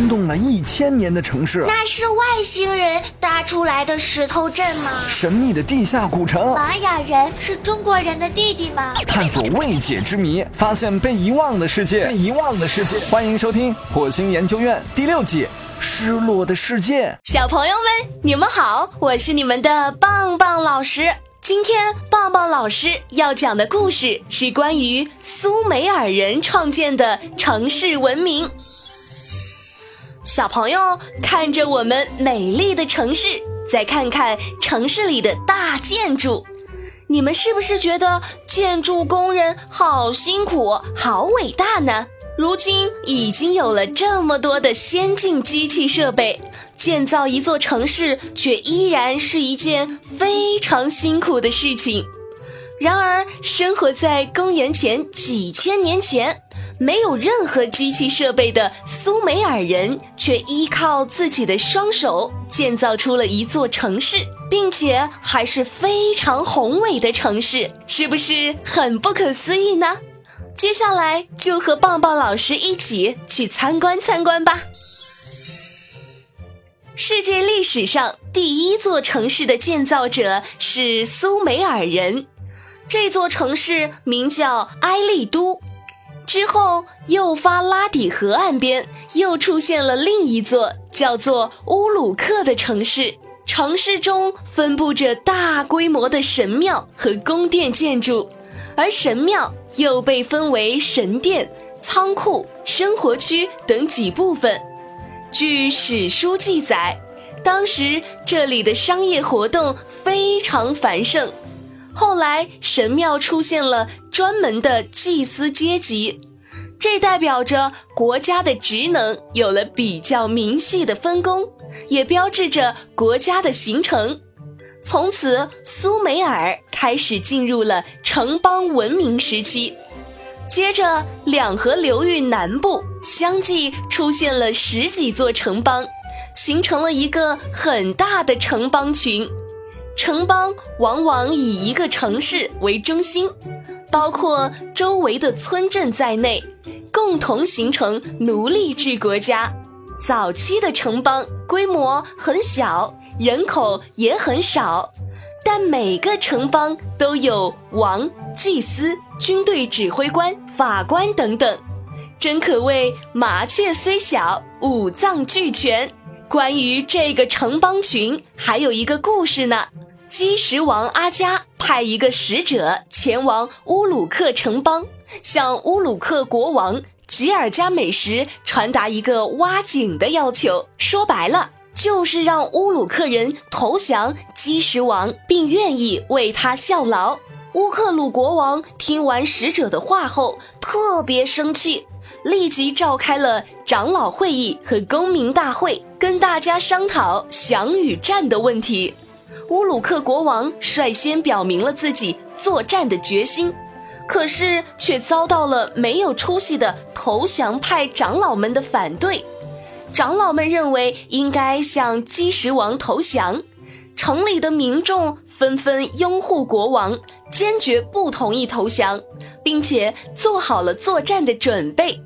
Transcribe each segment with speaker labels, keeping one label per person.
Speaker 1: 惊动了一千年的城市。
Speaker 2: 那是外星人搭出来的石头镇吗？
Speaker 1: 神秘的地下古城。
Speaker 2: 玛雅人是中国人的弟弟吗？
Speaker 1: 探索未解之谜，发现被遗忘的世界。被遗忘的世界，欢迎收听《火星研究院》第六季《失落的世界》。
Speaker 3: 小朋友们，你们好，我是你们的棒棒老师。今天棒棒老师要讲的故事是关于苏美尔人创建的城市文明。小朋友看着我们美丽的城市，再看看城市里的大建筑，你们是不是觉得建筑工人好辛苦、好伟大呢？如今已经有了这么多的先进机器设备，建造一座城市却依然是一件非常辛苦的事情。然而，生活在公元前几千年前，没有任何机器设备的苏美尔人，却依靠自己的双手建造出了一座城市，并且还是非常宏伟的城市，是不是很不可思议呢？接下来就和棒棒老师一起去参观参观吧。世界历史上第一座城市的建造者是苏美尔人，这座城市名叫埃利都。之后，幼发拉底河岸边又出现了另一座叫做乌鲁克的城市，城市中分布着大规模的神庙和宫殿建筑。而神庙又被分为神殿、仓库、生活区等几部分。据史书记载，当时这里的商业活动非常繁盛。后来，神庙出现了专门的祭司阶级，这代表着国家的职能有了比较明细的分工，也标志着国家的形成。从此，苏美尔开始进入了城邦文明时期。接着，两河流域南部相继出现了十几座城邦，形成了一个很大的城邦群。城邦往往以一个城市为中心，包括周围的村镇在内，共同形成奴隶制国家。早期的城邦规模很小。人口也很少，但每个城邦都有王、祭司、军队指挥官、法官等等，真可谓麻雀虽小，五脏俱全。关于这个城邦群，还有一个故事呢。基什王阿加派一个使者前往乌鲁克城邦，向乌鲁克国王吉尔加美什传达一个挖井的要求。说白了。就是让乌鲁克人投降基什王，并愿意为他效劳。乌克鲁国王听完使者的话后，特别生气，立即召开了长老会议和公民大会，跟大家商讨降与战的问题。乌鲁克国王率先表明了自己作战的决心，可是却遭到了没有出息的投降派长老们的反对。长老们认为应该向基什王投降，城里的民众纷纷拥护国王，坚决不同意投降，并且做好了作战的准备。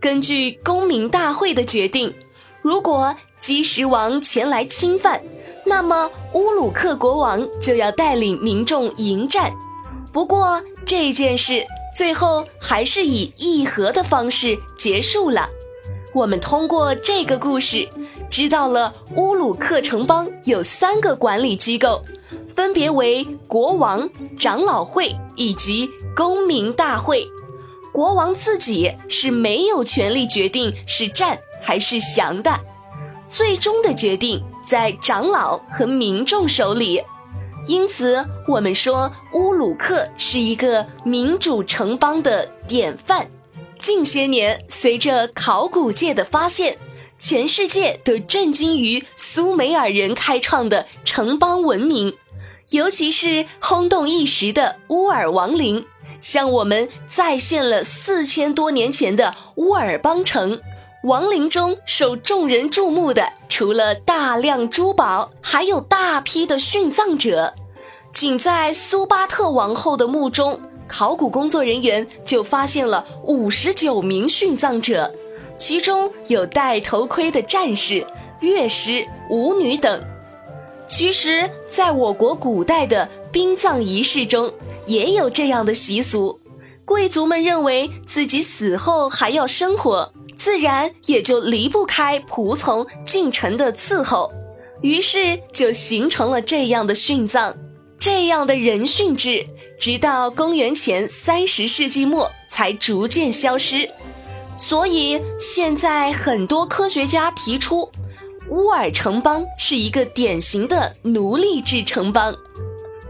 Speaker 3: 根据公民大会的决定，如果基什王前来侵犯，那么乌鲁克国王就要带领民众迎战。不过这件事最后还是以议和的方式结束了。我们通过这个故事，知道了乌鲁克城邦有三个管理机构，分别为国王、长老会以及公民大会。国王自己是没有权利决定是战还是降的，最终的决定在长老和民众手里。因此，我们说乌鲁克是一个民主城邦的典范。近些年，随着考古界的发现，全世界都震惊于苏美尔人开创的城邦文明，尤其是轰动一时的乌尔王陵，向我们再现了四千多年前的乌尔邦城。王陵中受众人注目的，除了大量珠宝，还有大批的殉葬者。仅在苏巴特王后的墓中。考古工作人员就发现了五十九名殉葬者，其中有戴头盔的战士、乐师、舞女等。其实，在我国古代的殡葬仪式中，也有这样的习俗。贵族们认为自己死后还要生活，自然也就离不开仆从进城的伺候，于是就形成了这样的殉葬。这样的人殉制，直到公元前三十世纪末才逐渐消失。所以现在很多科学家提出，乌尔城邦是一个典型的奴隶制城邦。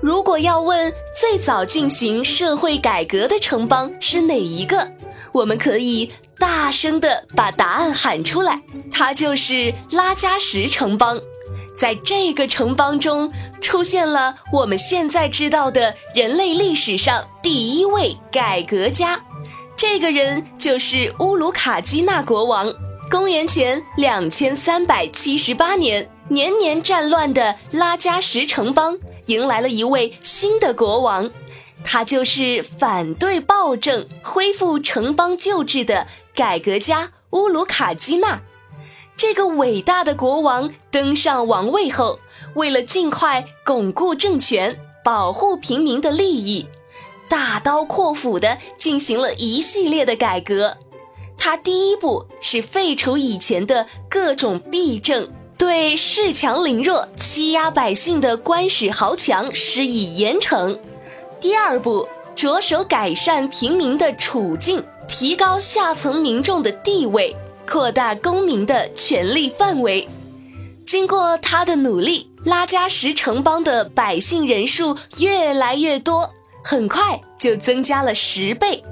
Speaker 3: 如果要问最早进行社会改革的城邦是哪一个，我们可以大声的把答案喊出来，它就是拉加什城邦。在这个城邦中，出现了我们现在知道的人类历史上第一位改革家。这个人就是乌鲁卡基纳国王。公元前两千三百七十八年，年年战乱的拉加什城邦迎来了一位新的国王，他就是反对暴政、恢复城邦旧制的改革家乌鲁卡基纳。这个伟大的国王登上王位后，为了尽快巩固政权、保护平民的利益。大刀阔斧地进行了一系列的改革。他第一步是废除以前的各种弊政，对恃强凌弱、欺压百姓的官使豪强施以严惩。第二步，着手改善平民的处境，提高下层民众的地位，扩大公民的权利范围。经过他的努力，拉加什城邦的百姓人数越来越多。很快就增加了十倍。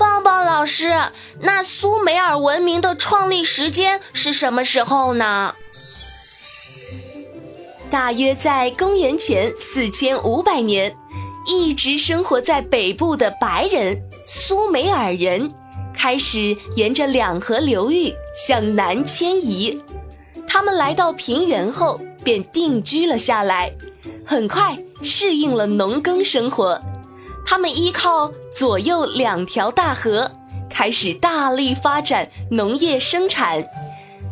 Speaker 2: 棒棒老师，那苏美尔文明的创立时间是什么时候呢？
Speaker 3: 大约在公元前四千五百年，一直生活在北部的白人苏美尔人开始沿着两河流域向南迁移。他们来到平原后便定居了下来，很快。适应了农耕生活，他们依靠左右两条大河，开始大力发展农业生产。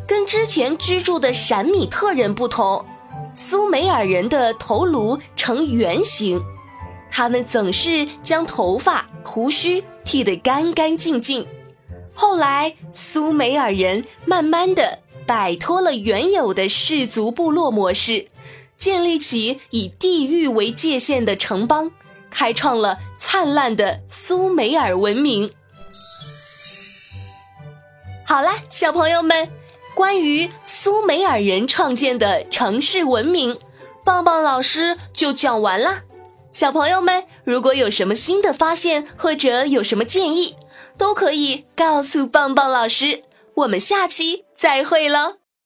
Speaker 3: 跟之前居住的闪米特人不同，苏美尔人的头颅呈圆形，他们总是将头发、胡须剃得干干净净。后来，苏美尔人慢慢的摆脱了原有的氏族部落模式。建立起以地域为界限的城邦，开创了灿烂的苏美尔文明。好啦，小朋友们，关于苏美尔人创建的城市文明，棒棒老师就讲完啦。小朋友们，如果有什么新的发现或者有什么建议，都可以告诉棒棒老师。我们下期再会喽。